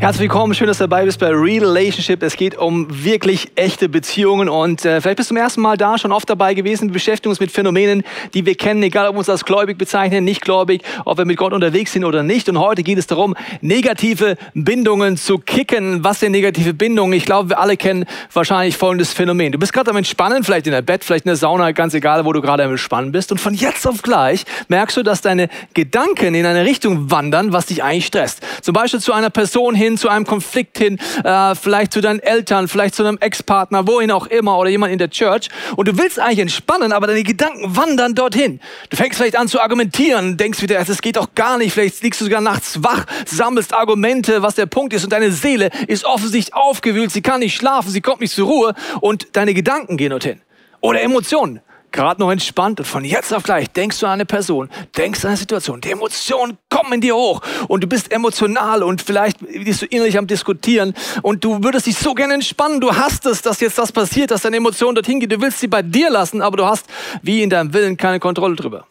Herzlich willkommen, schön, dass du dabei bist bei Relationship. Es geht um wirklich echte Beziehungen und äh, vielleicht bist du zum ersten Mal da, schon oft dabei gewesen. Wir beschäftigen uns mit Phänomenen, die wir kennen, egal ob wir uns als gläubig bezeichnen, nicht gläubig, ob wir mit Gott unterwegs sind oder nicht. Und heute geht es darum, negative Bindungen zu kicken. Was sind negative Bindungen? Ich glaube, wir alle kennen wahrscheinlich folgendes Phänomen. Du bist gerade am Entspannen, vielleicht in der Bett, vielleicht in der Sauna, ganz egal, wo du gerade am Entspannen bist. Und von jetzt auf gleich merkst du, dass deine Gedanken in eine Richtung wandern, was dich eigentlich stresst. Zum Beispiel zu einer Person hin, zu einem Konflikt hin, äh, vielleicht zu deinen Eltern, vielleicht zu einem Ex-Partner, wohin auch immer oder jemand in der Church. Und du willst eigentlich entspannen, aber deine Gedanken wandern dorthin. Du fängst vielleicht an zu argumentieren, denkst wieder, das geht doch gar nicht. Vielleicht liegst du sogar nachts wach, sammelst Argumente, was der Punkt ist und deine Seele ist offensichtlich aufgewühlt. Sie kann nicht schlafen, sie kommt nicht zur Ruhe und deine Gedanken gehen dorthin. Oder Emotionen gerade noch entspannt und von jetzt auf gleich denkst du an eine Person, denkst an eine Situation, die Emotionen kommen in dir hoch und du bist emotional und vielleicht bist du innerlich am Diskutieren und du würdest dich so gerne entspannen, du hast es, dass jetzt das passiert, dass deine Emotionen dorthin gehen, du willst sie bei dir lassen, aber du hast wie in deinem Willen keine Kontrolle drüber.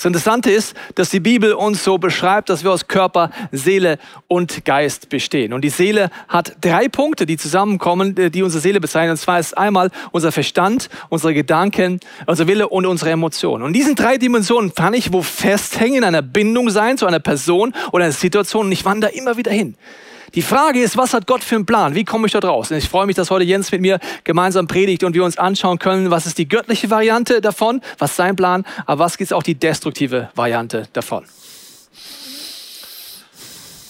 Das Interessante ist, dass die Bibel uns so beschreibt, dass wir aus Körper, Seele und Geist bestehen. Und die Seele hat drei Punkte, die zusammenkommen, äh, die unsere Seele bezeichnen. Und zwar ist einmal unser Verstand, unsere Gedanken, unser Wille und unsere Emotionen. Und diesen drei Dimensionen kann ich wo festhängen, in einer Bindung sein zu einer Person oder einer Situation und ich wandere immer wieder hin. Die Frage ist, was hat Gott für einen Plan? Wie komme ich dort raus? Und ich freue mich, dass heute Jens mit mir gemeinsam predigt und wir uns anschauen können, was ist die göttliche Variante davon, was ist sein Plan, aber was ist auch die destruktive Variante davon.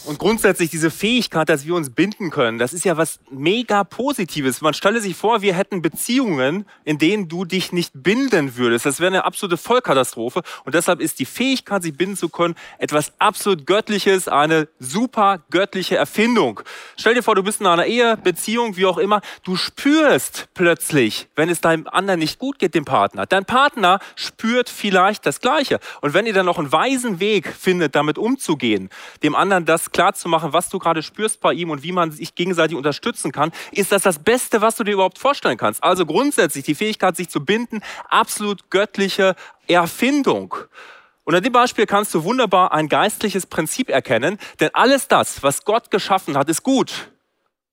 Und grundsätzlich diese Fähigkeit, dass wir uns binden können, das ist ja was mega Positives. Man stelle sich vor, wir hätten Beziehungen, in denen du dich nicht binden würdest. Das wäre eine absolute Vollkatastrophe. Und deshalb ist die Fähigkeit, sich binden zu können, etwas absolut Göttliches, eine super göttliche Erfindung. Stell dir vor, du bist in einer Ehe, Beziehung, wie auch immer. Du spürst plötzlich, wenn es deinem anderen nicht gut geht, dem Partner. Dein Partner spürt vielleicht das Gleiche. Und wenn ihr dann noch einen weisen Weg findet, damit umzugehen, dem anderen das klar zu machen, was du gerade spürst bei ihm und wie man sich gegenseitig unterstützen kann, ist das das Beste, was du dir überhaupt vorstellen kannst. Also grundsätzlich die Fähigkeit, sich zu binden, absolut göttliche Erfindung. Und an dem Beispiel kannst du wunderbar ein geistliches Prinzip erkennen, denn alles das, was Gott geschaffen hat, ist gut.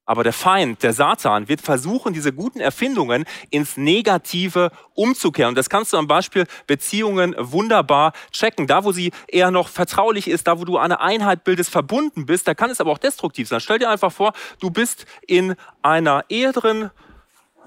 Aber der Feind, der Satan, wird versuchen, diese guten Erfindungen ins Negative umzukehren. Und das kannst du am Beispiel Beziehungen wunderbar checken. Da, wo sie eher noch vertraulich ist, da, wo du eine Einheit bildest, verbunden bist, da kann es aber auch destruktiv sein. Stell dir einfach vor, du bist in einer Ehe drin,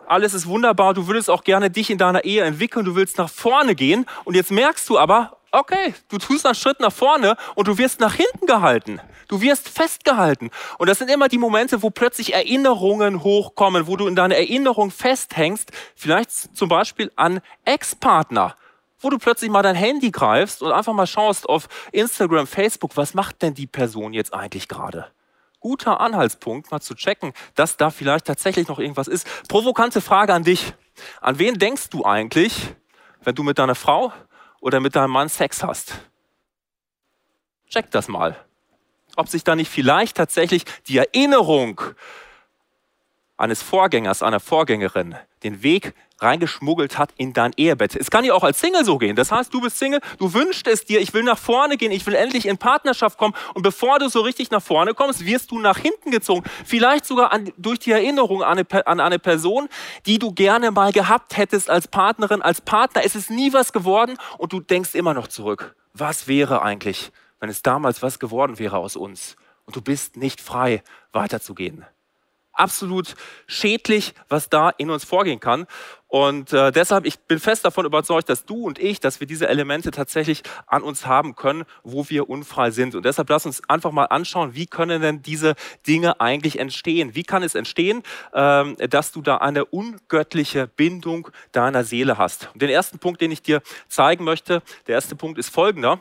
alles ist wunderbar, du würdest auch gerne dich in deiner Ehe entwickeln, du willst nach vorne gehen und jetzt merkst du aber, okay, du tust einen Schritt nach vorne und du wirst nach hinten gehalten. Du wirst festgehalten. Und das sind immer die Momente, wo plötzlich Erinnerungen hochkommen, wo du in deiner Erinnerung festhängst, vielleicht zum Beispiel an Ex-Partner, wo du plötzlich mal dein Handy greifst und einfach mal schaust auf Instagram, Facebook, was macht denn die Person jetzt eigentlich gerade? Guter Anhaltspunkt, mal zu checken, dass da vielleicht tatsächlich noch irgendwas ist. Provokante Frage an dich. An wen denkst du eigentlich, wenn du mit deiner Frau oder mit deinem Mann Sex hast. Check das mal. Ob sich da nicht vielleicht tatsächlich die Erinnerung eines Vorgängers, einer Vorgängerin den Weg reingeschmuggelt hat in dein Ehebett. Es kann ja auch als Single so gehen. Das heißt, du bist Single, du wünschst es dir, ich will nach vorne gehen, ich will endlich in Partnerschaft kommen und bevor du so richtig nach vorne kommst, wirst du nach hinten gezogen. Vielleicht sogar an, durch die Erinnerung an eine, an eine Person, die du gerne mal gehabt hättest als Partnerin, als Partner. Es ist nie was geworden und du denkst immer noch zurück. Was wäre eigentlich, wenn es damals was geworden wäre aus uns? Und du bist nicht frei, weiterzugehen absolut schädlich, was da in uns vorgehen kann. Und äh, deshalb, ich bin fest davon überzeugt, dass du und ich, dass wir diese Elemente tatsächlich an uns haben können, wo wir unfrei sind. Und deshalb lass uns einfach mal anschauen, wie können denn diese Dinge eigentlich entstehen? Wie kann es entstehen, ähm, dass du da eine ungöttliche Bindung deiner Seele hast? Und den ersten Punkt, den ich dir zeigen möchte, der erste Punkt ist folgender.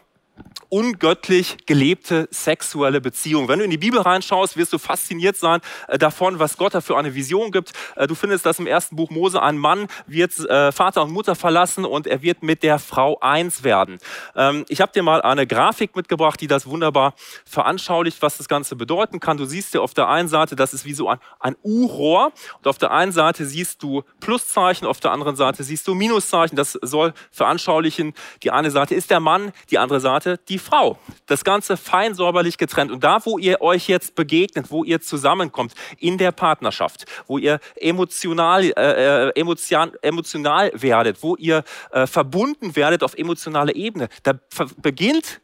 Ungöttlich gelebte sexuelle Beziehung. Wenn du in die Bibel reinschaust, wirst du fasziniert sein äh, davon, was Gott da für eine Vision gibt. Äh, du findest das im ersten Buch Mose. Ein Mann wird äh, Vater und Mutter verlassen und er wird mit der Frau eins werden. Ähm, ich habe dir mal eine Grafik mitgebracht, die das wunderbar veranschaulicht, was das Ganze bedeuten kann. Du siehst hier auf der einen Seite, das ist wie so ein, ein U-Rohr und auf der einen Seite siehst du Pluszeichen, auf der anderen Seite siehst du Minuszeichen. Das soll veranschaulichen, die eine Seite ist der Mann, die andere Seite die Frau. Das Ganze fein säuberlich getrennt. Und da, wo ihr euch jetzt begegnet, wo ihr zusammenkommt in der Partnerschaft, wo ihr emotional, äh, äh emotion, emotional werdet, wo ihr äh, verbunden werdet auf emotionaler Ebene, da beginnt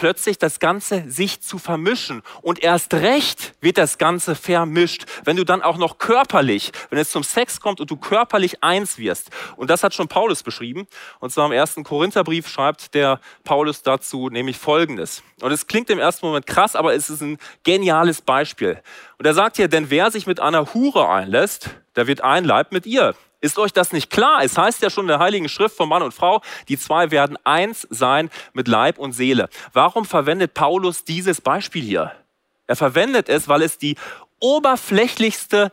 plötzlich das Ganze sich zu vermischen. Und erst recht wird das Ganze vermischt, wenn du dann auch noch körperlich, wenn es zum Sex kommt und du körperlich eins wirst. Und das hat schon Paulus beschrieben. Und zwar im ersten Korintherbrief schreibt der Paulus dazu nämlich Folgendes. Und es klingt im ersten Moment krass, aber es ist ein geniales Beispiel. Und er sagt hier, denn wer sich mit einer Hure einlässt, der wird ein Leib mit ihr. Ist euch das nicht klar? Es heißt ja schon in der Heiligen Schrift von Mann und Frau, die zwei werden eins sein mit Leib und Seele. Warum verwendet Paulus dieses Beispiel hier? Er verwendet es, weil es die oberflächlichste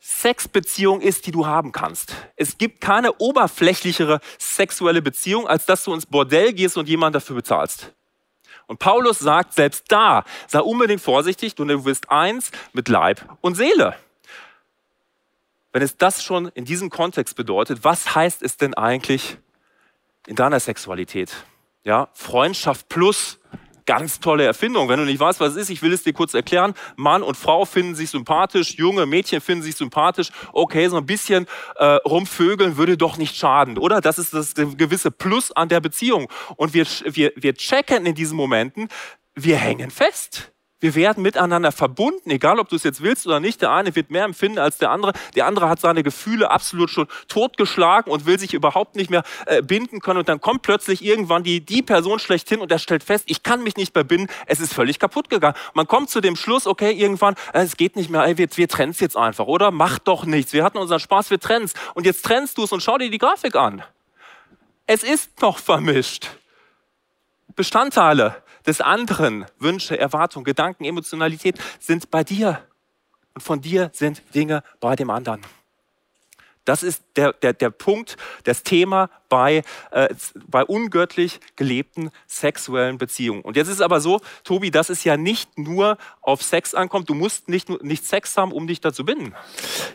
Sexbeziehung ist, die du haben kannst. Es gibt keine oberflächlichere sexuelle Beziehung, als dass du ins Bordell gehst und jemand dafür bezahlst. Und Paulus sagt selbst da, sei unbedingt vorsichtig, du wirst eins mit Leib und Seele. Wenn es das schon in diesem Kontext bedeutet, was heißt es denn eigentlich in deiner Sexualität? Ja, Freundschaft plus ganz tolle Erfindung. Wenn du nicht weißt, was es ist, ich will es dir kurz erklären. Mann und Frau finden sich sympathisch, junge Mädchen finden sich sympathisch. Okay, so ein bisschen äh, rumvögeln würde doch nicht schaden, oder? Das ist das gewisse Plus an der Beziehung. Und wir, wir, wir checken in diesen Momenten, wir hängen fest. Wir werden miteinander verbunden, egal ob du es jetzt willst oder nicht. Der eine wird mehr empfinden als der andere. Der andere hat seine Gefühle absolut schon totgeschlagen und will sich überhaupt nicht mehr äh, binden können. Und dann kommt plötzlich irgendwann die, die Person schlechthin und er stellt fest, ich kann mich nicht mehr binden. Es ist völlig kaputt gegangen. Man kommt zu dem Schluss, okay, irgendwann, äh, es geht nicht mehr, ey, wir, wir trennen es jetzt einfach, oder? Mach doch nichts. Wir hatten unseren Spaß, wir trennen Und jetzt trennst du es und schau dir die Grafik an. Es ist noch vermischt. Bestandteile des anderen, Wünsche, Erwartungen, Gedanken, Emotionalität sind bei dir. Und von dir sind Dinge bei dem anderen. Das ist der, der, der Punkt, das Thema bei, äh, bei ungöttlich gelebten sexuellen Beziehungen. Und jetzt ist es aber so, Tobi, dass es ja nicht nur auf Sex ankommt. Du musst nicht, nicht Sex haben, um dich dazu binden.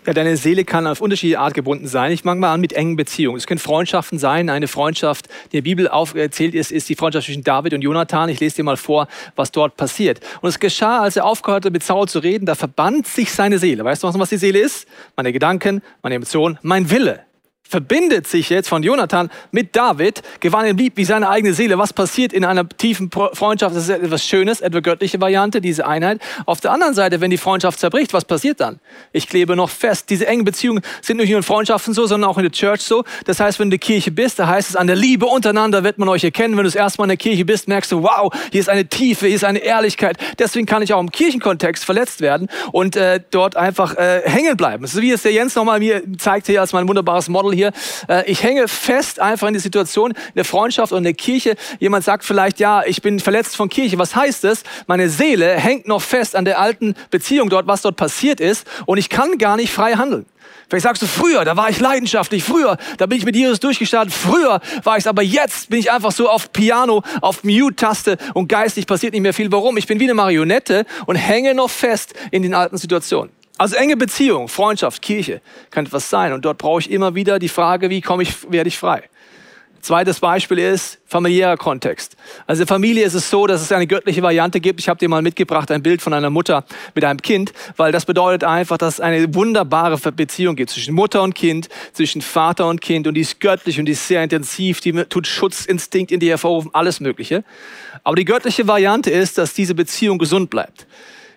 Ja, deine Seele kann auf unterschiedliche Art gebunden sein. Ich mag mal an mit engen Beziehungen. Es können Freundschaften sein. Eine Freundschaft, die in der Bibel aufgezählt ist, ist die Freundschaft zwischen David und Jonathan. Ich lese dir mal vor, was dort passiert. Und es geschah, als er aufgehörte, mit Saul zu reden, da verband sich seine Seele. Weißt du, was die Seele ist? Meine Gedanken, meine Emotionen, mein Wille verbindet sich jetzt von Jonathan mit David, gewann ihm lieb wie seine eigene Seele. Was passiert in einer tiefen Freundschaft? Das ist etwas Schönes, etwa göttliche Variante, diese Einheit. Auf der anderen Seite, wenn die Freundschaft zerbricht, was passiert dann? Ich klebe noch fest. Diese engen Beziehungen sind nicht nur in Freundschaften so, sondern auch in der Church so. Das heißt, wenn du in der Kirche bist, da heißt es, an der Liebe untereinander wird man euch erkennen. Wenn du das erste Mal in der Kirche bist, merkst du, wow, hier ist eine Tiefe, hier ist eine Ehrlichkeit. Deswegen kann ich auch im Kirchenkontext verletzt werden und äh, dort einfach äh, hängen bleiben. So wie es der Jens nochmal mir zeigt hier als mein wunderbares Model hier hier. Äh, ich hänge fest einfach in die Situation, in der Freundschaft und in der Kirche. Jemand sagt vielleicht, ja, ich bin verletzt von Kirche. Was heißt das? Meine Seele hängt noch fest an der alten Beziehung dort, was dort passiert ist und ich kann gar nicht frei handeln. Vielleicht sagst du, früher, da war ich leidenschaftlich, früher, da bin ich mit Jesus durchgestartet, früher war ich aber jetzt bin ich einfach so auf Piano, auf Mute-Taste und geistig passiert nicht mehr viel. Warum? Ich bin wie eine Marionette und hänge noch fest in den alten Situationen. Also enge Beziehung, Freundschaft, Kirche kann etwas sein. Und dort brauche ich immer wieder die Frage, wie komme ich, werde ich frei? Zweites Beispiel ist familiärer Kontext. Also in der Familie ist es so, dass es eine göttliche Variante gibt. Ich habe dir mal mitgebracht ein Bild von einer Mutter mit einem Kind, weil das bedeutet einfach, dass es eine wunderbare Beziehung gibt zwischen Mutter und Kind, zwischen Vater und Kind und die ist göttlich und die ist sehr intensiv, die tut Schutzinstinkt in dir hervorrufen, alles Mögliche. Aber die göttliche Variante ist, dass diese Beziehung gesund bleibt.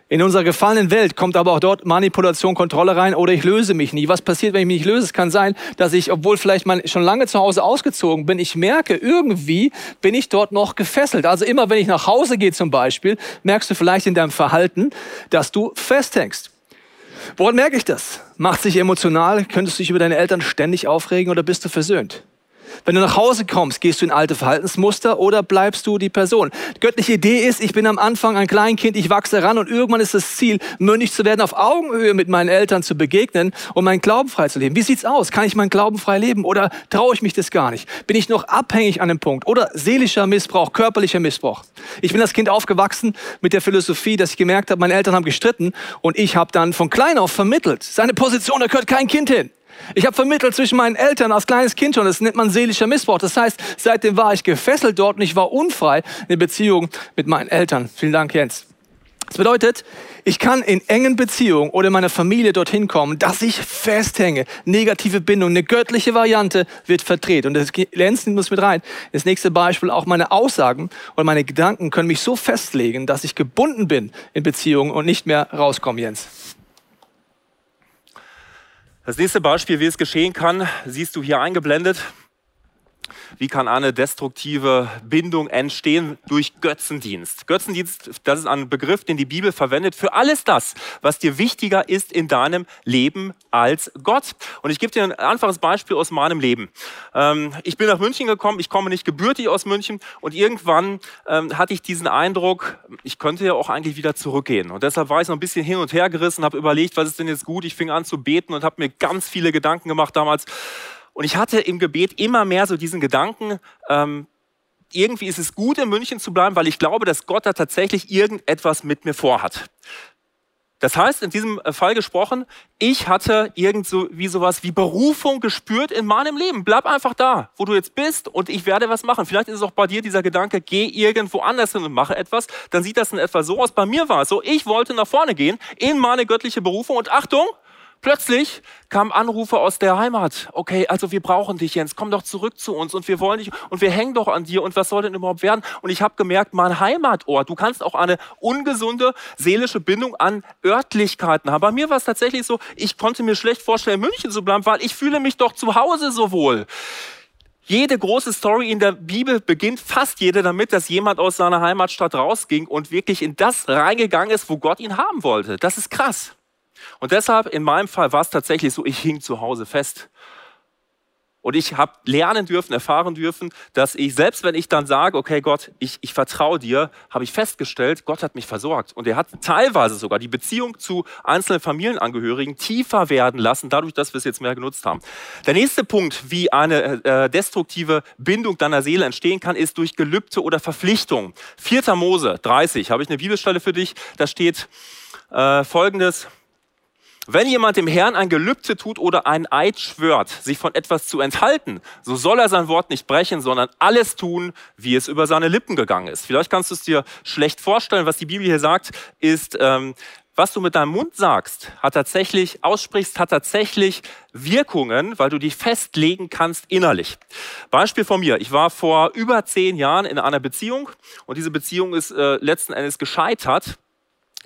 In unserer gefallenen Welt kommt aber auch dort Manipulation, Kontrolle rein oder ich löse mich nie. Was passiert, wenn ich mich nicht löse? Es kann sein, dass ich, obwohl vielleicht mal schon lange zu Hause ausgezogen bin, ich merke, irgendwie bin ich dort noch gefesselt. Also immer, wenn ich nach Hause gehe zum Beispiel, merkst du vielleicht in deinem Verhalten, dass du festhängst. Woran merke ich das? Macht sich emotional? Könntest du dich über deine Eltern ständig aufregen oder bist du versöhnt? Wenn du nach Hause kommst, gehst du in alte Verhaltensmuster oder bleibst du die Person? Die göttliche Idee ist, ich bin am Anfang ein Kleinkind, ich wachse ran und irgendwann ist das Ziel, mündig zu werden, auf Augenhöhe mit meinen Eltern zu begegnen und meinen Glauben frei zu leben. Wie sieht's aus? Kann ich meinen Glauben frei leben oder traue ich mich das gar nicht? Bin ich noch abhängig an dem Punkt oder seelischer Missbrauch, körperlicher Missbrauch? Ich bin als Kind aufgewachsen mit der Philosophie, dass ich gemerkt habe, meine Eltern haben gestritten und ich habe dann von klein auf vermittelt. Seine Position, da gehört kein Kind hin. Ich habe vermittelt zwischen meinen Eltern als kleines Kind schon. Das nennt man seelischer Missbrauch. Das heißt, seitdem war ich gefesselt dort und ich war unfrei in Beziehung mit meinen Eltern. Vielen Dank, Jens. Das bedeutet, ich kann in engen Beziehungen oder meiner Familie dorthin kommen, dass ich festhänge. Negative Bindung, eine göttliche Variante wird verdreht. Und das Lenzen muss mit rein. Das nächste Beispiel, auch meine Aussagen oder meine Gedanken können mich so festlegen, dass ich gebunden bin in Beziehungen und nicht mehr rauskomme, Jens. Das nächste Beispiel, wie es geschehen kann, siehst du hier eingeblendet. Wie kann eine destruktive Bindung entstehen? Durch Götzendienst. Götzendienst, das ist ein Begriff, den die Bibel verwendet für alles das, was dir wichtiger ist in deinem Leben als Gott. Und ich gebe dir ein einfaches Beispiel aus meinem Leben. Ähm, ich bin nach München gekommen, ich komme nicht gebürtig aus München und irgendwann ähm, hatte ich diesen Eindruck, ich könnte ja auch eigentlich wieder zurückgehen. Und deshalb war ich so ein bisschen hin und her gerissen, habe überlegt, was ist denn jetzt gut? Ich fing an zu beten und habe mir ganz viele Gedanken gemacht damals und ich hatte im Gebet immer mehr so diesen Gedanken, ähm, irgendwie ist es gut, in München zu bleiben, weil ich glaube, dass Gott da tatsächlich irgendetwas mit mir vorhat. Das heißt, in diesem äh, Fall gesprochen, ich hatte irgend so wie sowas wie Berufung gespürt in meinem Leben. Bleib einfach da, wo du jetzt bist und ich werde was machen. Vielleicht ist es auch bei dir dieser Gedanke, geh irgendwo anders hin und mache etwas. Dann sieht das in etwa so aus. Bei mir war es so, ich wollte nach vorne gehen in meine göttliche Berufung und Achtung, Plötzlich kamen Anrufe aus der Heimat. Okay, also wir brauchen dich, Jens. Komm doch zurück zu uns und wir wollen dich und wir hängen doch an dir und was soll denn überhaupt werden? Und ich habe gemerkt, mein Heimatort, du kannst auch eine ungesunde seelische Bindung an Örtlichkeiten haben. Bei mir war es tatsächlich so, ich konnte mir schlecht vorstellen, München zu bleiben, weil ich fühle mich doch zu Hause so wohl. Jede große Story in der Bibel beginnt fast jede damit, dass jemand aus seiner Heimatstadt rausging und wirklich in das reingegangen ist, wo Gott ihn haben wollte. Das ist krass. Und deshalb, in meinem Fall war es tatsächlich so, ich hing zu Hause fest. Und ich habe lernen dürfen, erfahren dürfen, dass ich, selbst wenn ich dann sage, okay Gott, ich, ich vertraue dir, habe ich festgestellt, Gott hat mich versorgt. Und er hat teilweise sogar die Beziehung zu einzelnen Familienangehörigen tiefer werden lassen, dadurch, dass wir es jetzt mehr genutzt haben. Der nächste Punkt, wie eine äh, destruktive Bindung deiner Seele entstehen kann, ist durch Gelübde oder Verpflichtung. 4. Mose 30, habe ich eine Bibelstelle für dich, da steht äh, folgendes. Wenn jemand dem Herrn ein Gelübde tut oder einen Eid schwört, sich von etwas zu enthalten, so soll er sein Wort nicht brechen, sondern alles tun, wie es über seine Lippen gegangen ist. Vielleicht kannst du es dir schlecht vorstellen. Was die Bibel hier sagt, ist, ähm, was du mit deinem Mund sagst, hat tatsächlich, aussprichst, hat tatsächlich Wirkungen, weil du dich festlegen kannst innerlich. Beispiel von mir. Ich war vor über zehn Jahren in einer Beziehung und diese Beziehung ist äh, letzten Endes gescheitert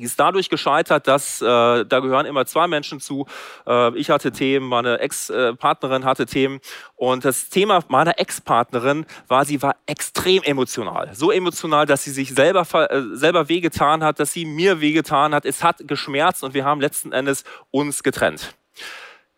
die ist dadurch gescheitert, dass äh, da gehören immer zwei Menschen zu. Äh, ich hatte Themen, meine Ex-Partnerin hatte Themen. Und das Thema meiner Ex-Partnerin war, sie war extrem emotional. So emotional, dass sie sich selber, äh, selber wehgetan hat, dass sie mir wehgetan hat. Es hat geschmerzt und wir haben letzten Endes uns getrennt.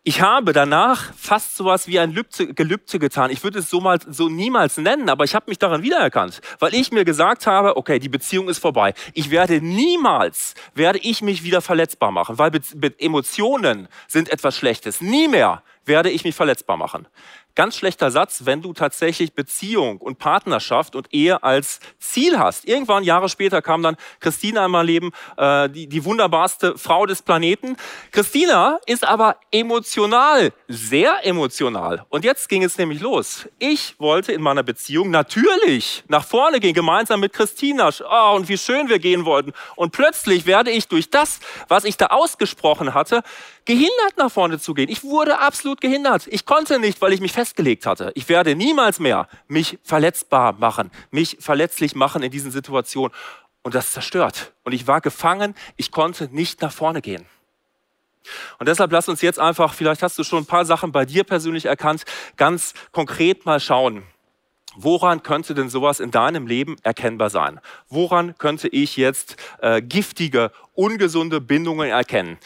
Ich habe danach fast sowas wie ein Lübze, Gelübde getan. Ich würde es so mal so niemals nennen, aber ich habe mich daran wiedererkannt, weil ich mir gesagt habe, okay, die Beziehung ist vorbei. Ich werde niemals werde ich mich wieder verletzbar machen, weil Emotionen sind etwas Schlechtes. Nie mehr werde ich mich verletzbar machen. Ganz schlechter Satz, wenn du tatsächlich Beziehung und Partnerschaft und Ehe als Ziel hast. Irgendwann Jahre später kam dann Christina in mein Leben, äh, die, die wunderbarste Frau des Planeten. Christina ist aber emotional, sehr emotional. Und jetzt ging es nämlich los. Ich wollte in meiner Beziehung natürlich nach vorne gehen, gemeinsam mit Christina. Oh, und wie schön wir gehen wollten. Und plötzlich werde ich durch das, was ich da ausgesprochen hatte, gehindert nach vorne zu gehen. Ich wurde absolut gehindert. Ich konnte nicht, weil ich mich festgelegt hatte. Ich werde niemals mehr mich verletzbar machen, mich verletzlich machen in diesen Situationen. Und das zerstört. Und ich war gefangen. Ich konnte nicht nach vorne gehen. Und deshalb lass uns jetzt einfach, vielleicht hast du schon ein paar Sachen bei dir persönlich erkannt, ganz konkret mal schauen. Woran könnte denn sowas in deinem Leben erkennbar sein? Woran könnte ich jetzt äh, giftige, ungesunde Bindungen erkennen?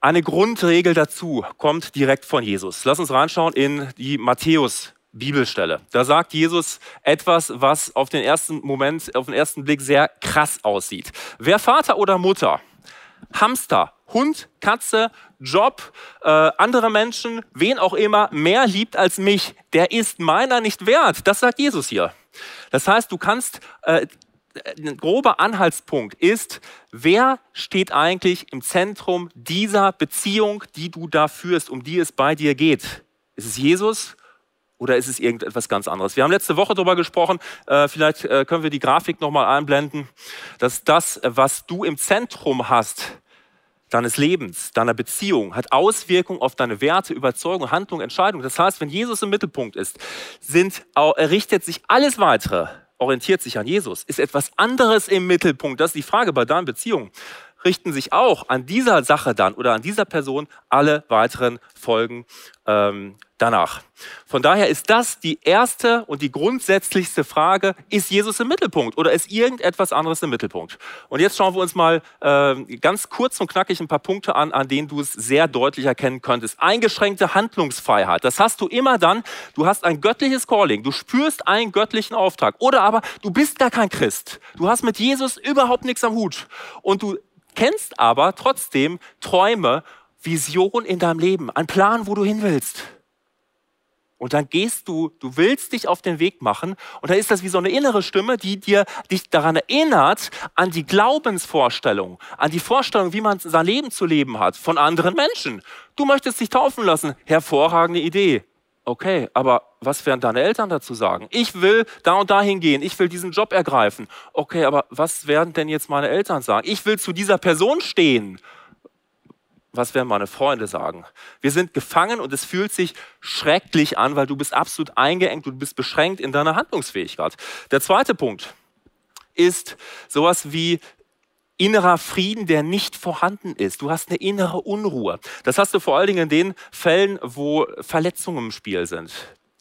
Eine Grundregel dazu kommt direkt von Jesus. Lass uns reinschauen in die Matthäus Bibelstelle. Da sagt Jesus etwas, was auf den ersten Moment, auf den ersten Blick sehr krass aussieht. Wer Vater oder Mutter, Hamster, Hund, Katze, Job, äh, andere Menschen, wen auch immer, mehr liebt als mich, der ist meiner nicht wert. Das sagt Jesus hier. Das heißt, du kannst, äh, ein grober Anhaltspunkt ist, wer steht eigentlich im Zentrum dieser Beziehung, die du da führst, um die es bei dir geht? Ist es Jesus oder ist es irgendetwas ganz anderes? Wir haben letzte Woche darüber gesprochen, äh, vielleicht äh, können wir die Grafik nochmal einblenden, dass das, was du im Zentrum hast, deines Lebens, deiner Beziehung, hat Auswirkungen auf deine Werte, Überzeugung, Handlung, Entscheidung. Das heißt, wenn Jesus im Mittelpunkt ist, sind, richtet sich alles weitere, orientiert sich an Jesus, ist etwas anderes im Mittelpunkt. Das ist die Frage bei deinen Beziehungen richten sich auch an dieser Sache dann oder an dieser Person alle weiteren Folgen ähm, danach. Von daher ist das die erste und die grundsätzlichste Frage, ist Jesus im Mittelpunkt oder ist irgendetwas anderes im Mittelpunkt? Und jetzt schauen wir uns mal äh, ganz kurz und knackig ein paar Punkte an, an denen du es sehr deutlich erkennen könntest. Eingeschränkte Handlungsfreiheit, das hast du immer dann, du hast ein göttliches Calling, du spürst einen göttlichen Auftrag oder aber du bist gar kein Christ, du hast mit Jesus überhaupt nichts am Hut und du kennst aber trotzdem Träume, Vision in deinem Leben, einen Plan, wo du hin willst. Und dann gehst du, du willst dich auf den Weg machen und da ist das wie so eine innere Stimme, die dir dich daran erinnert an die Glaubensvorstellung, an die Vorstellung, wie man sein Leben zu leben hat von anderen Menschen. Du möchtest dich taufen lassen, hervorragende Idee. Okay, aber was werden deine Eltern dazu sagen? Ich will da und dahin gehen, ich will diesen Job ergreifen. Okay, aber was werden denn jetzt meine Eltern sagen? Ich will zu dieser Person stehen. Was werden meine Freunde sagen? Wir sind gefangen und es fühlt sich schrecklich an, weil du bist absolut eingeengt, du bist beschränkt in deiner Handlungsfähigkeit. Der zweite Punkt ist sowas wie innerer Frieden, der nicht vorhanden ist. Du hast eine innere Unruhe. Das hast du vor allen Dingen in den Fällen, wo Verletzungen im Spiel sind.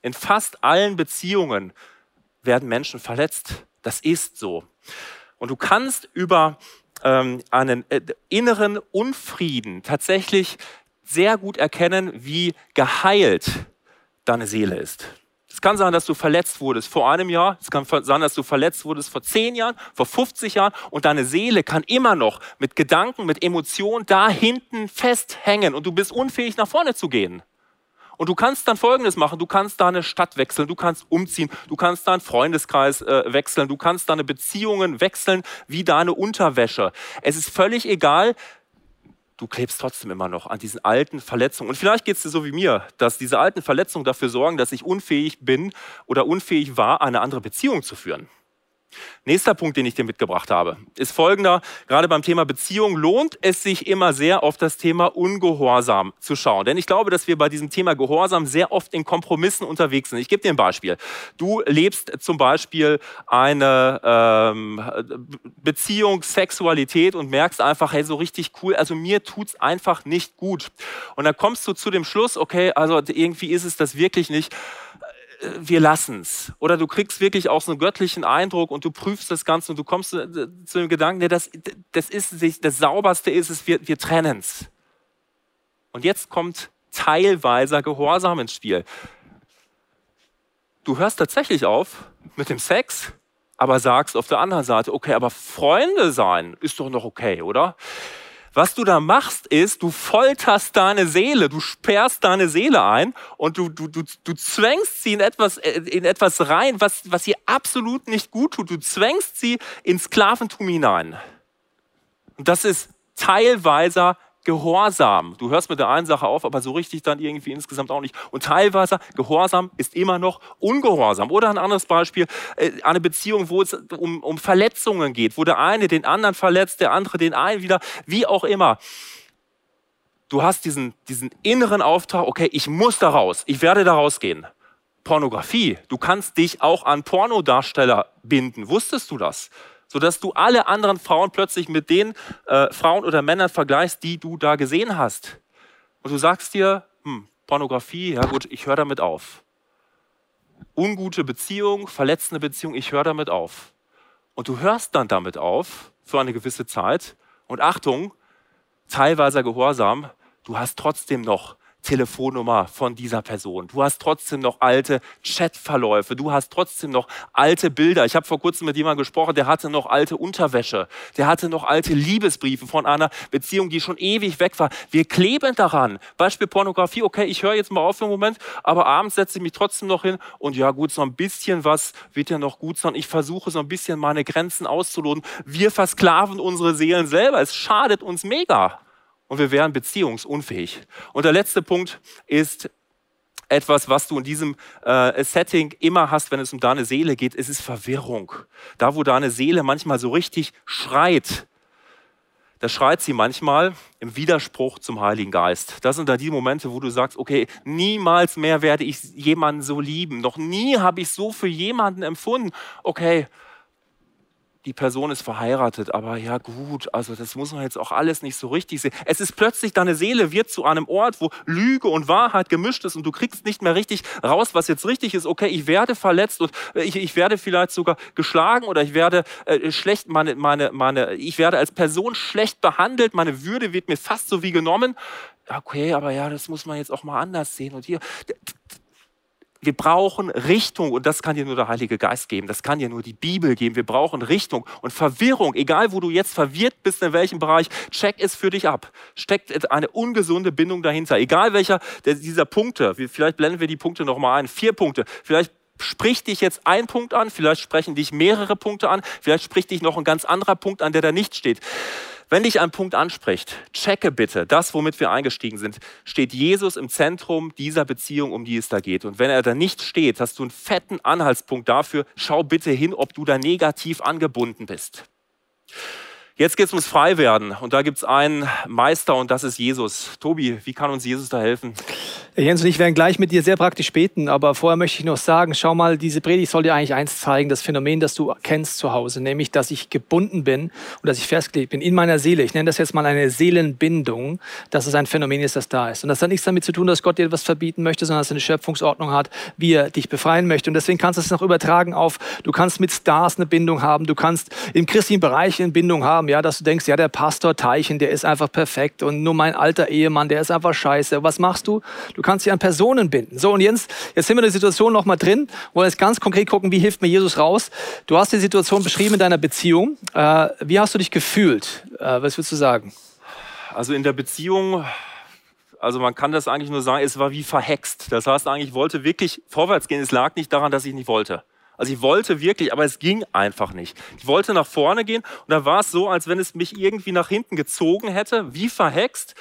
In fast allen Beziehungen werden Menschen verletzt. Das ist so. Und du kannst über ähm, einen äh, inneren Unfrieden tatsächlich sehr gut erkennen, wie geheilt deine Seele ist. Es kann sein, dass du verletzt wurdest vor einem Jahr. Es kann sein, dass du verletzt wurdest vor zehn Jahren, vor 50 Jahren. Und deine Seele kann immer noch mit Gedanken, mit Emotionen da hinten festhängen. Und du bist unfähig, nach vorne zu gehen. Und du kannst dann Folgendes machen. Du kannst deine Stadt wechseln, du kannst umziehen, du kannst deinen Freundeskreis äh, wechseln, du kannst deine Beziehungen wechseln wie deine Unterwäsche. Es ist völlig egal, du klebst trotzdem immer noch an diesen alten Verletzungen. Und vielleicht geht es dir so wie mir, dass diese alten Verletzungen dafür sorgen, dass ich unfähig bin oder unfähig war, eine andere Beziehung zu führen. Nächster Punkt, den ich dir mitgebracht habe, ist folgender. Gerade beim Thema Beziehung lohnt es sich immer sehr auf das Thema Ungehorsam zu schauen. Denn ich glaube, dass wir bei diesem Thema Gehorsam sehr oft in Kompromissen unterwegs sind. Ich gebe dir ein Beispiel. Du lebst zum Beispiel eine ähm, Beziehung, Sexualität und merkst einfach, hey, so richtig cool, also mir tut es einfach nicht gut. Und dann kommst du zu dem Schluss, okay, also irgendwie ist es das wirklich nicht wir lassen es. Oder du kriegst wirklich auch so einen göttlichen Eindruck und du prüfst das Ganze und du kommst zu, dem Gedanken, nee, das, das ist das Sauberste ist es, wir, wir trennen es. Und jetzt kommt teilweiser Gehorsam ins Spiel. Du hörst tatsächlich auf mit dem Sex, aber sagst auf der anderen Seite, okay, aber Freunde sein ist doch noch okay, oder? Was du da machst, ist, du folterst deine Seele, du sperrst deine Seele ein und du, du, du, du zwängst sie in etwas, äh, in etwas rein, was, was ihr absolut nicht gut tut. Du zwängst sie ins Sklaventum hinein. Und das ist teilweise Gehorsam. Du hörst mit der einen Sache auf, aber so richtig dann irgendwie insgesamt auch nicht. Und teilweise Gehorsam ist immer noch Ungehorsam. Oder ein anderes Beispiel, äh, eine Beziehung, wo es um, um Verletzungen geht, wo der eine den anderen verletzt, der andere den einen wieder, wie auch immer. Du hast diesen, diesen inneren Auftrag, okay, ich muss da raus, ich werde da rausgehen. Pornografie, du kannst dich auch an Pornodarsteller binden. Wusstest du das? Sodass du alle anderen Frauen plötzlich mit den äh, Frauen oder Männern vergleichst, die du da gesehen hast. Und du sagst dir, hm, Pornografie, ja gut, ich höre damit auf. Ungute Beziehung, verletzende Beziehung, ich höre damit auf. Und du hörst dann damit auf für eine gewisse Zeit. Und Achtung, teilweise Gehorsam, du hast trotzdem noch Telefonnummer von dieser Person. Du hast trotzdem noch alte Chatverläufe. Du hast trotzdem noch alte Bilder. Ich habe vor kurzem mit jemandem gesprochen, der hatte noch alte Unterwäsche. Der hatte noch alte Liebesbriefe von einer Beziehung, die schon ewig weg war. Wir kleben daran. Beispiel Pornografie. Okay, ich höre jetzt mal auf für einen Moment, aber abends setze ich mich trotzdem noch hin und ja gut, so ein bisschen was wird ja noch gut sein. Ich versuche so ein bisschen meine Grenzen auszuloten. Wir versklaven unsere Seelen selber. Es schadet uns mega und wir wären beziehungsunfähig. Und der letzte Punkt ist etwas, was du in diesem äh, Setting immer hast, wenn es um deine Seele geht, es ist Verwirrung. Da, wo deine Seele manchmal so richtig schreit, da schreit sie manchmal im Widerspruch zum Heiligen Geist. Das sind da die Momente, wo du sagst, okay, niemals mehr werde ich jemanden so lieben. Noch nie habe ich so für jemanden empfunden. Okay, die Person ist verheiratet, aber ja gut, also das muss man jetzt auch alles nicht so richtig sehen. Es ist plötzlich, deine Seele wird zu einem Ort, wo Lüge und Wahrheit gemischt ist und du kriegst nicht mehr richtig raus, was jetzt richtig ist. Okay, ich werde verletzt und äh, ich, ich werde vielleicht sogar geschlagen oder ich werde äh, schlecht, meine, meine, meine, ich werde als Person schlecht behandelt, meine Würde wird mir fast so wie genommen. Okay, aber ja, das muss man jetzt auch mal anders sehen und hier wir brauchen Richtung und das kann dir nur der Heilige Geist geben, das kann dir nur die Bibel geben. Wir brauchen Richtung und Verwirrung, egal wo du jetzt verwirrt bist, in welchem Bereich, check es für dich ab. Steckt eine ungesunde Bindung dahinter, egal welcher dieser Punkte, vielleicht blenden wir die Punkte nochmal ein, vier Punkte, vielleicht spricht dich jetzt ein Punkt an, vielleicht sprechen dich mehrere Punkte an, vielleicht spricht dich noch ein ganz anderer Punkt an, der da nicht steht. Wenn dich ein Punkt anspricht, checke bitte, das, womit wir eingestiegen sind, steht Jesus im Zentrum dieser Beziehung, um die es da geht. Und wenn er da nicht steht, hast du einen fetten Anhaltspunkt dafür, schau bitte hin, ob du da negativ angebunden bist. Jetzt geht es ums Freiwerden und da gibt es einen Meister und das ist Jesus. Tobi, wie kann uns Jesus da helfen? Jens und ich werden gleich mit dir sehr praktisch beten, aber vorher möchte ich noch sagen, schau mal, diese Predigt soll dir eigentlich eins zeigen, das Phänomen, das du kennst zu Hause, nämlich, dass ich gebunden bin und dass ich festgelegt bin in meiner Seele. Ich nenne das jetzt mal eine Seelenbindung, dass es ein Phänomen ist, das da ist. Und das hat nichts damit zu tun, dass Gott dir etwas verbieten möchte, sondern dass er eine Schöpfungsordnung hat, wie er dich befreien möchte. Und deswegen kannst du es noch übertragen auf, du kannst mit Stars eine Bindung haben, du kannst im christlichen Bereich eine Bindung haben, ja, dass du denkst, ja, der Pastor Teichen, der ist einfach perfekt und nur mein alter Ehemann, der ist einfach scheiße. Was machst du? Du kannst dich an Personen binden. So, und jetzt, jetzt sind wir in der Situation nochmal drin, wollen jetzt ganz konkret gucken, wie hilft mir Jesus raus. Du hast die Situation beschrieben in deiner Beziehung. Äh, wie hast du dich gefühlt? Äh, was würdest du sagen? Also in der Beziehung also man kann das eigentlich nur sagen, es war wie verhext. Das heißt eigentlich, ich wollte wirklich vorwärts gehen. Es lag nicht daran, dass ich nicht wollte. Also ich wollte wirklich, aber es ging einfach nicht. Ich wollte nach vorne gehen und da war es so, als wenn es mich irgendwie nach hinten gezogen hätte, wie verhext.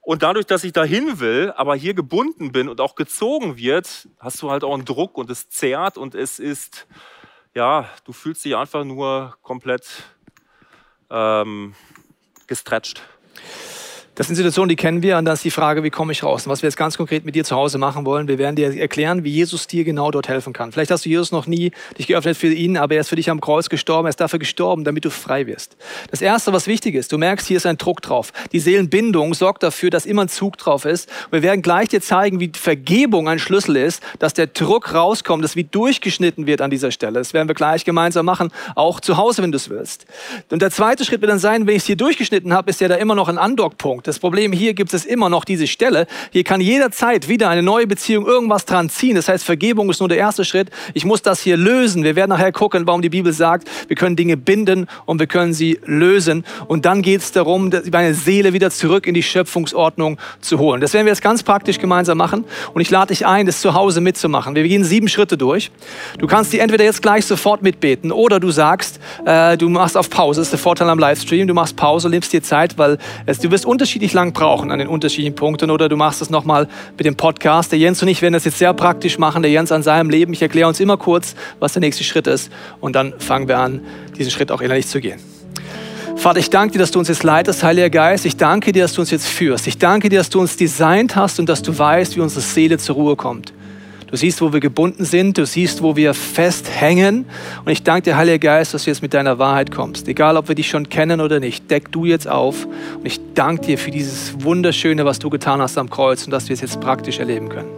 Und dadurch, dass ich dahin will, aber hier gebunden bin und auch gezogen wird, hast du halt auch einen Druck und es zerrt und es ist, ja, du fühlst dich einfach nur komplett ähm, gestretcht. Das sind Situationen, die kennen wir und dann ist die Frage, wie komme ich raus? Und was wir jetzt ganz konkret mit dir zu Hause machen wollen, wir werden dir erklären, wie Jesus dir genau dort helfen kann. Vielleicht hast du Jesus noch nie dich geöffnet für ihn, aber er ist für dich am Kreuz gestorben, er ist dafür gestorben, damit du frei wirst. Das Erste, was wichtig ist, du merkst, hier ist ein Druck drauf. Die Seelenbindung sorgt dafür, dass immer ein Zug drauf ist. Und wir werden gleich dir zeigen, wie Vergebung ein Schlüssel ist, dass der Druck rauskommt, dass wie durchgeschnitten wird an dieser Stelle. Das werden wir gleich gemeinsam machen, auch zu Hause, wenn du es willst. Und der zweite Schritt wird dann sein, wenn ich es hier durchgeschnitten habe, ist ja da immer noch ein Andockpunkt. Punkt. Das Problem hier gibt es immer noch diese Stelle. Hier kann jederzeit wieder eine neue Beziehung irgendwas dran ziehen. Das heißt, Vergebung ist nur der erste Schritt. Ich muss das hier lösen. Wir werden nachher gucken, warum die Bibel sagt, wir können Dinge binden und wir können sie lösen. Und dann geht es darum, meine Seele wieder zurück in die Schöpfungsordnung zu holen. Das werden wir jetzt ganz praktisch gemeinsam machen. Und ich lade dich ein, das zu Hause mitzumachen. Wir gehen sieben Schritte durch. Du kannst die entweder jetzt gleich sofort mitbeten oder du sagst, äh, du machst auf Pause. Das ist der Vorteil am Livestream. Du machst Pause, nimmst dir Zeit, weil es, du wirst unterschiedlich unterschiedlich lang brauchen an den unterschiedlichen Punkten oder du machst es nochmal mit dem Podcast. Der Jens und ich werden das jetzt sehr praktisch machen. Der Jens an seinem Leben. Ich erkläre uns immer kurz, was der nächste Schritt ist und dann fangen wir an, diesen Schritt auch innerlich zu gehen. Vater, ich danke dir, dass du uns jetzt leitest, Heiliger Geist. Ich danke dir, dass du uns jetzt führst. Ich danke dir, dass du uns designt hast und dass du weißt, wie unsere Seele zur Ruhe kommt. Du siehst, wo wir gebunden sind. Du siehst, wo wir festhängen. Und ich danke dir, Heiliger Geist, dass du jetzt mit deiner Wahrheit kommst. Egal, ob wir dich schon kennen oder nicht, deck du jetzt auf. Und ich danke dir für dieses Wunderschöne, was du getan hast am Kreuz und dass wir es jetzt praktisch erleben können.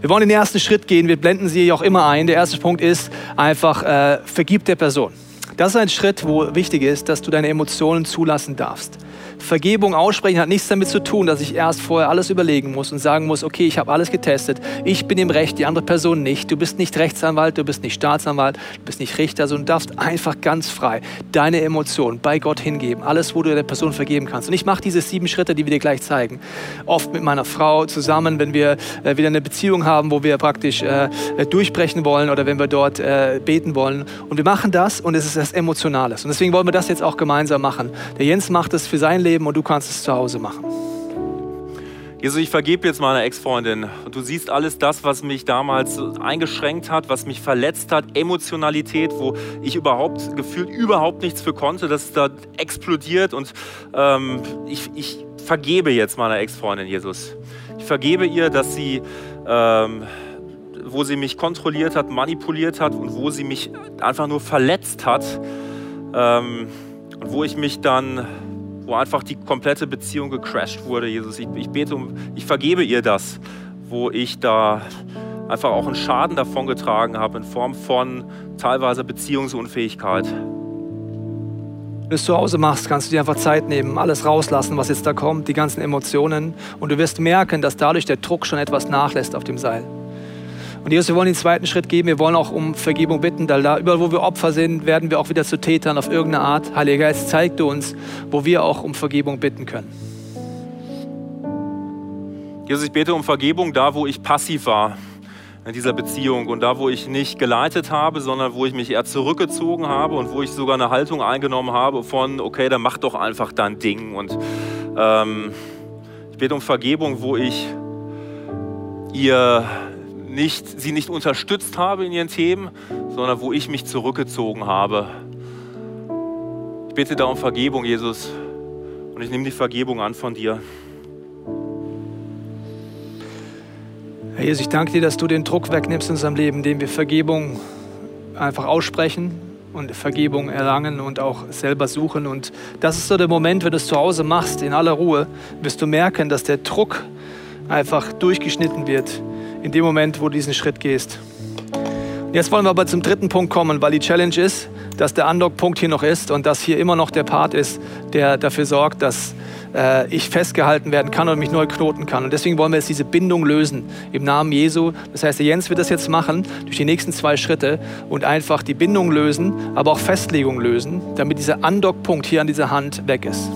Wir wollen den ersten Schritt gehen. Wir blenden sie auch immer ein. Der erste Punkt ist einfach, äh, vergib der Person. Das ist ein Schritt, wo wichtig ist, dass du deine Emotionen zulassen darfst. Vergebung aussprechen hat nichts damit zu tun, dass ich erst vorher alles überlegen muss und sagen muss, okay, ich habe alles getestet, ich bin im Recht, die andere Person nicht. Du bist nicht Rechtsanwalt, du bist nicht Staatsanwalt, du bist nicht Richter, sondern du darfst einfach ganz frei deine Emotionen bei Gott hingeben. Alles, wo du der Person vergeben kannst. Und ich mache diese sieben Schritte, die wir dir gleich zeigen. Oft mit meiner Frau zusammen, wenn wir äh, wieder eine Beziehung haben, wo wir praktisch äh, äh durchbrechen wollen oder wenn wir dort äh, beten wollen. Und wir machen das und es ist das Emotionales. Und deswegen wollen wir das jetzt auch gemeinsam machen. Der Jens macht es für sein Leben und du kannst es zu Hause machen. Jesus, ich vergebe jetzt meiner Ex-Freundin. Und du siehst alles das, was mich damals eingeschränkt hat, was mich verletzt hat, Emotionalität, wo ich überhaupt gefühlt überhaupt nichts für konnte, dass es da explodiert. Und ähm, ich, ich vergebe jetzt meiner Ex-Freundin, Jesus. Ich vergebe ihr, dass sie, ähm, wo sie mich kontrolliert hat, manipuliert hat und wo sie mich einfach nur verletzt hat. Ähm, und wo ich mich dann wo einfach die komplette Beziehung gecrashed wurde, Jesus. Ich, ich bete um, ich vergebe ihr das, wo ich da einfach auch einen Schaden davon getragen habe in Form von teilweise Beziehungsunfähigkeit. Wenn du es zu Hause machst, kannst du dir einfach Zeit nehmen, alles rauslassen, was jetzt da kommt, die ganzen Emotionen. Und du wirst merken, dass dadurch der Druck schon etwas nachlässt auf dem Seil. Und Jesus, wir wollen den zweiten Schritt geben. Wir wollen auch um Vergebung bitten, weil da überall, wo wir Opfer sind, werden wir auch wieder zu Tätern auf irgendeine Art. Heiliger Geist, zeig du uns, wo wir auch um Vergebung bitten können. Jesus, ich bete um Vergebung da, wo ich passiv war in dieser Beziehung und da, wo ich nicht geleitet habe, sondern wo ich mich eher zurückgezogen habe und wo ich sogar eine Haltung eingenommen habe von, okay, dann mach doch einfach dein Ding. Und ähm, ich bete um Vergebung, wo ich ihr nicht, sie nicht unterstützt habe in ihren Themen, sondern wo ich mich zurückgezogen habe. Ich bitte da um Vergebung, Jesus, und ich nehme die Vergebung an von dir. Herr Jesus, ich danke dir, dass du den Druck wegnimmst in unserem Leben, indem wir Vergebung einfach aussprechen und Vergebung erlangen und auch selber suchen. Und das ist so der Moment, wenn du es zu Hause machst, in aller Ruhe, wirst du merken, dass der Druck einfach durchgeschnitten wird in dem Moment, wo du diesen Schritt gehst. Jetzt wollen wir aber zum dritten Punkt kommen, weil die Challenge ist, dass der Undock-Punkt hier noch ist und dass hier immer noch der Part ist, der dafür sorgt, dass äh, ich festgehalten werden kann und mich neu knoten kann. Und deswegen wollen wir jetzt diese Bindung lösen im Namen Jesu. Das heißt, der Jens wird das jetzt machen durch die nächsten zwei Schritte und einfach die Bindung lösen, aber auch Festlegung lösen, damit dieser Undock-Punkt hier an dieser Hand weg ist.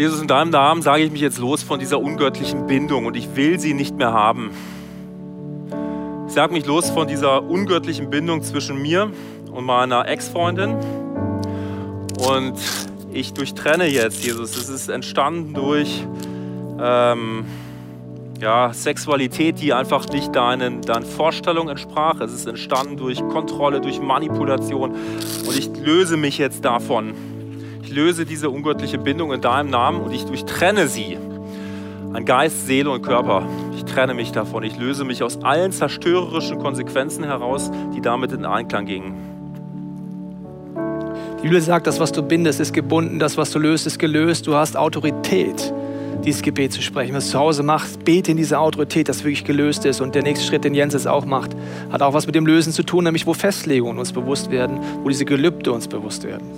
Jesus, in deinem Namen sage ich mich jetzt los von dieser ungöttlichen Bindung und ich will sie nicht mehr haben. Ich sage mich los von dieser ungöttlichen Bindung zwischen mir und meiner Ex-Freundin und ich durchtrenne jetzt, Jesus. Es ist entstanden durch ähm, ja, Sexualität, die einfach nicht deinen, deinen Vorstellungen entsprach. Es ist entstanden durch Kontrolle, durch Manipulation und ich löse mich jetzt davon ich löse diese ungöttliche Bindung in deinem Namen und ich durchtrenne sie. An Geist, Seele und Körper. Ich trenne mich davon. Ich löse mich aus allen zerstörerischen Konsequenzen heraus, die damit in Einklang gingen. Die Bibel sagt, das, was du bindest, ist gebunden, das, was du löst, ist gelöst. Du hast Autorität, dieses Gebet zu sprechen. Was du zu Hause machst, bete in dieser Autorität, das wirklich gelöst ist. Und der nächste Schritt, den Jens jetzt auch macht, hat auch was mit dem Lösen zu tun, nämlich wo Festlegungen uns bewusst werden, wo diese Gelübde uns bewusst werden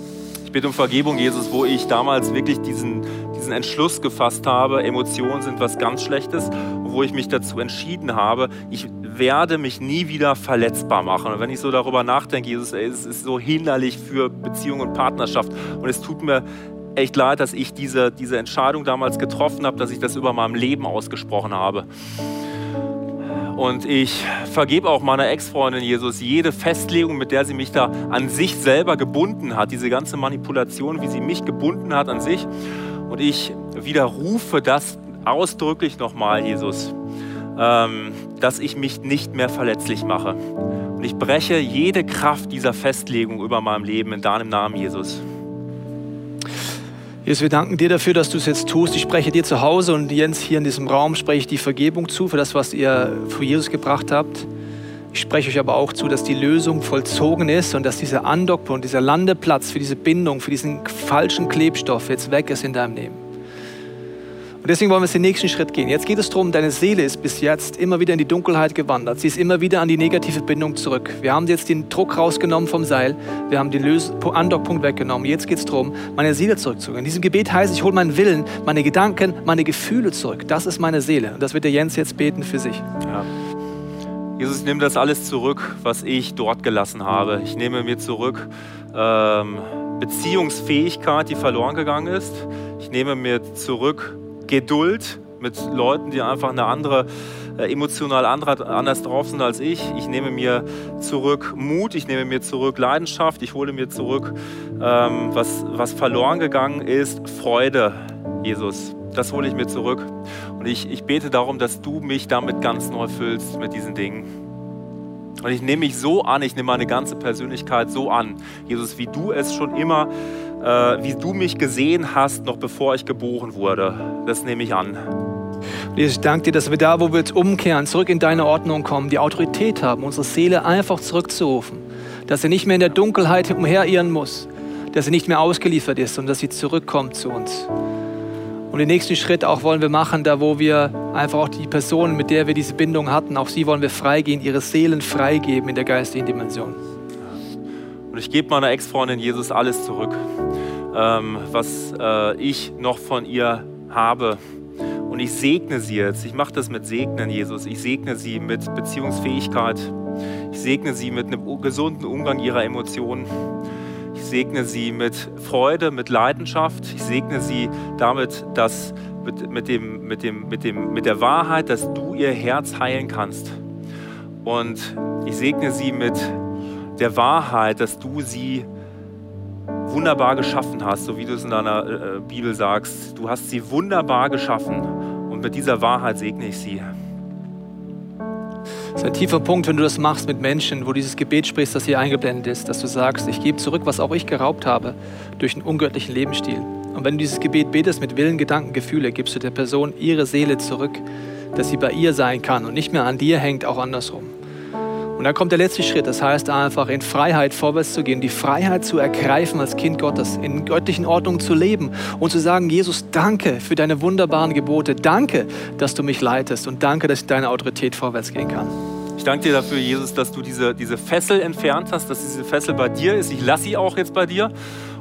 bitte um Vergebung, Jesus, wo ich damals wirklich diesen, diesen Entschluss gefasst habe, Emotionen sind was ganz Schlechtes, wo ich mich dazu entschieden habe, ich werde mich nie wieder verletzbar machen. Und wenn ich so darüber nachdenke, Jesus, ey, es ist so hinderlich für Beziehung und Partnerschaft. Und es tut mir echt leid, dass ich diese, diese Entscheidung damals getroffen habe, dass ich das über meinem Leben ausgesprochen habe. Und ich vergebe auch meiner Ex-Freundin Jesus jede Festlegung, mit der sie mich da an sich selber gebunden hat, diese ganze Manipulation, wie sie mich gebunden hat an sich. Und ich widerrufe das ausdrücklich nochmal, Jesus, ähm, dass ich mich nicht mehr verletzlich mache. Und ich breche jede Kraft dieser Festlegung über meinem Leben in deinem Namen, Jesus. Jesus, wir danken dir dafür, dass du es jetzt tust. Ich spreche dir zu Hause und Jens hier in diesem Raum spreche ich die Vergebung zu für das, was ihr vor Jesus gebracht habt. Ich spreche euch aber auch zu, dass die Lösung vollzogen ist und dass dieser Andockpunkt, dieser Landeplatz für diese Bindung, für diesen falschen Klebstoff jetzt weg ist in deinem Leben. Und deswegen wollen wir jetzt den nächsten Schritt gehen. Jetzt geht es darum, deine Seele ist bis jetzt immer wieder in die Dunkelheit gewandert. Sie ist immer wieder an die negative Bindung zurück. Wir haben jetzt den Druck rausgenommen vom Seil. Wir haben den Andockpunkt weggenommen. Jetzt geht es darum, meine Seele zurückzugehen. In diesem Gebet heißt, ich hole meinen Willen, meine Gedanken, meine Gefühle zurück. Das ist meine Seele. Und das wird der Jens jetzt beten für sich. Ja. Jesus, nimm das alles zurück, was ich dort gelassen habe. Ich nehme mir zurück ähm, Beziehungsfähigkeit, die verloren gegangen ist. Ich nehme mir zurück Geduld mit Leuten, die einfach eine andere, äh, emotional anders drauf sind als ich. Ich nehme mir zurück Mut, ich nehme mir zurück Leidenschaft, ich hole mir zurück, ähm, was, was verloren gegangen ist, Freude, Jesus. Das hole ich mir zurück. Und ich, ich bete darum, dass du mich damit ganz neu füllst mit diesen Dingen. Und ich nehme mich so an, ich nehme meine ganze Persönlichkeit so an, Jesus, wie du es schon immer äh, wie du mich gesehen hast, noch bevor ich geboren wurde. Das nehme ich an. Jesus, ich danke dir, dass wir da, wo wir jetzt umkehren, zurück in deine Ordnung kommen, die Autorität haben, unsere Seele einfach zurückzurufen. Dass sie nicht mehr in der Dunkelheit umherirren muss, dass sie nicht mehr ausgeliefert ist und dass sie zurückkommt zu uns. Und den nächsten Schritt auch wollen wir machen, da wo wir einfach auch die Person, mit der wir diese Bindung hatten, auch sie wollen wir freigehen, ihre Seelen freigeben in der geistigen Dimension. Und ich gebe meiner Ex-Freundin Jesus alles zurück, ähm, was äh, ich noch von ihr habe. Und ich segne sie jetzt. Ich mache das mit Segnen, Jesus. Ich segne sie mit Beziehungsfähigkeit. Ich segne sie mit einem gesunden Umgang ihrer Emotionen. Ich segne sie mit Freude, mit Leidenschaft. Ich segne sie damit, dass mit, mit, dem, mit, dem, mit, dem, mit der Wahrheit, dass du ihr Herz heilen kannst. Und ich segne sie mit der Wahrheit, dass du sie wunderbar geschaffen hast, so wie du es in deiner äh, Bibel sagst. Du hast sie wunderbar geschaffen und mit dieser Wahrheit segne ich sie. Das ist ein tiefer Punkt, wenn du das machst mit Menschen, wo dieses Gebet sprichst, das hier eingeblendet ist, dass du sagst, ich gebe zurück, was auch ich geraubt habe, durch einen ungöttlichen Lebensstil. Und wenn du dieses Gebet betest mit Willen, Gedanken, Gefühle, gibst du der Person ihre Seele zurück, dass sie bei ihr sein kann und nicht mehr an dir hängt, auch andersrum. Und dann kommt der letzte Schritt, das heißt einfach in Freiheit vorwärts zu gehen, die Freiheit zu ergreifen als Kind Gottes, in göttlichen Ordnung zu leben und zu sagen, Jesus, danke für deine wunderbaren Gebote, danke, dass du mich leitest und danke, dass ich deine Autorität vorwärts gehen kann. Ich danke dir dafür, Jesus, dass du diese, diese Fessel entfernt hast, dass diese Fessel bei dir ist. Ich lasse sie auch jetzt bei dir.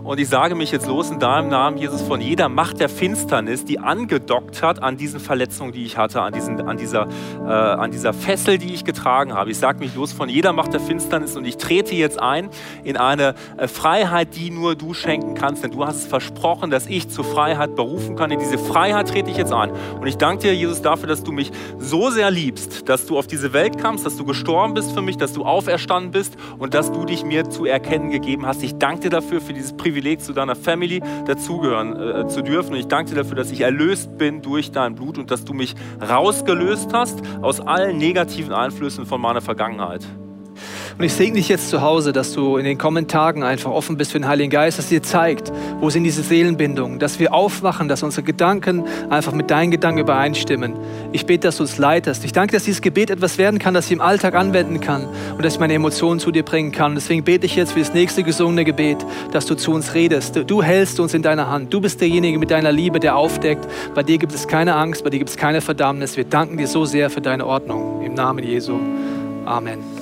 Und ich sage mich jetzt los in deinem Namen, Jesus, von jeder Macht der Finsternis, die angedockt hat an diesen Verletzungen, die ich hatte, an, diesen, an, dieser, äh, an dieser Fessel, die ich getragen habe. Ich sage mich los von jeder Macht der Finsternis und ich trete jetzt ein in eine äh, Freiheit, die nur du schenken kannst. Denn du hast es versprochen, dass ich zur Freiheit berufen kann. In diese Freiheit trete ich jetzt ein. Und ich danke dir, Jesus, dafür, dass du mich so sehr liebst, dass du auf diese Welt kamst, dass du gestorben bist für mich, dass du auferstanden bist und dass du dich mir zu erkennen gegeben hast. Ich danke dir dafür, für dieses Privileg Privileg, zu deiner Family dazugehören äh, zu dürfen. Und ich danke dir dafür, dass ich erlöst bin durch dein Blut und dass du mich rausgelöst hast aus allen negativen Einflüssen von meiner Vergangenheit. Und ich segne dich jetzt zu Hause, dass du in den kommenden Tagen einfach offen bist für den Heiligen Geist, dass dir zeigt, wo sind diese Seelenbindungen, dass wir aufwachen, dass unsere Gedanken einfach mit deinen Gedanken übereinstimmen. Ich bete, dass du uns leitest. Ich danke, dass dieses Gebet etwas werden kann, das ich im Alltag anwenden kann und dass ich meine Emotionen zu dir bringen kann. Deswegen bete ich jetzt für das nächste gesungene Gebet, dass du zu uns redest. Du hältst uns in deiner Hand. Du bist derjenige mit deiner Liebe, der aufdeckt. Bei dir gibt es keine Angst, bei dir gibt es keine Verdammnis. Wir danken dir so sehr für deine Ordnung. Im Namen Jesu. Amen.